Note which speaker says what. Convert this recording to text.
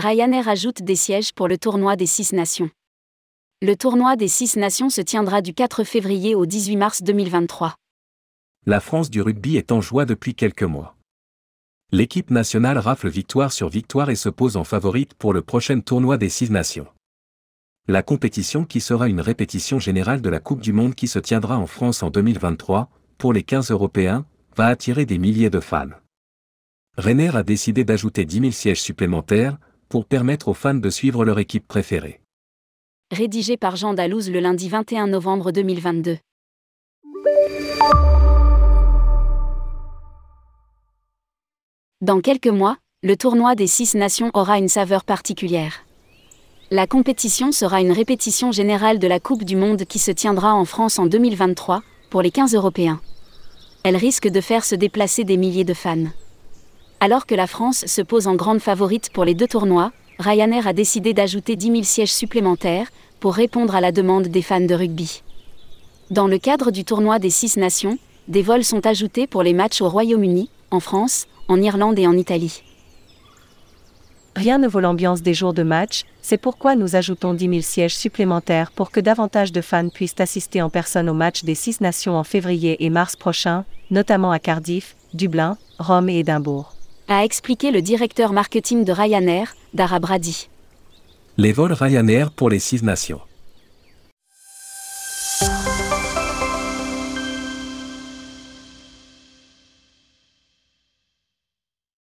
Speaker 1: Ryanair ajoute des sièges pour le tournoi des Six Nations. Le tournoi des Six Nations se tiendra du 4 février au 18 mars 2023.
Speaker 2: La France du rugby est en joie depuis quelques mois. L'équipe nationale rafle victoire sur victoire et se pose en favorite pour le prochain tournoi des Six Nations. La compétition qui sera une répétition générale de la Coupe du Monde qui se tiendra en France en 2023, pour les 15 Européens, va attirer des milliers de fans. Renner a décidé d'ajouter 10 000 sièges supplémentaires, pour permettre aux fans de suivre leur équipe préférée.
Speaker 1: Rédigé par Jean Dalouse le lundi 21 novembre 2022. Dans quelques mois, le tournoi des six nations aura une saveur particulière. La compétition sera une répétition générale de la Coupe du Monde qui se tiendra en France en 2023, pour les 15 Européens. Elle risque de faire se déplacer des milliers de fans. Alors que la France se pose en grande favorite pour les deux tournois, Ryanair a décidé d'ajouter 10 000 sièges supplémentaires pour répondre à la demande des fans de rugby. Dans le cadre du tournoi des six nations, des vols sont ajoutés pour les matchs au Royaume-Uni, en France, en Irlande et en Italie.
Speaker 3: Rien ne vaut l'ambiance des jours de match, c'est pourquoi nous ajoutons 10 000 sièges supplémentaires pour que davantage de fans puissent assister en personne au match des six nations en février et mars prochains, notamment à Cardiff, Dublin, Rome et Édimbourg
Speaker 1: a expliqué le directeur marketing de Ryanair, Dara Brady.
Speaker 2: Les vols Ryanair pour les six nations.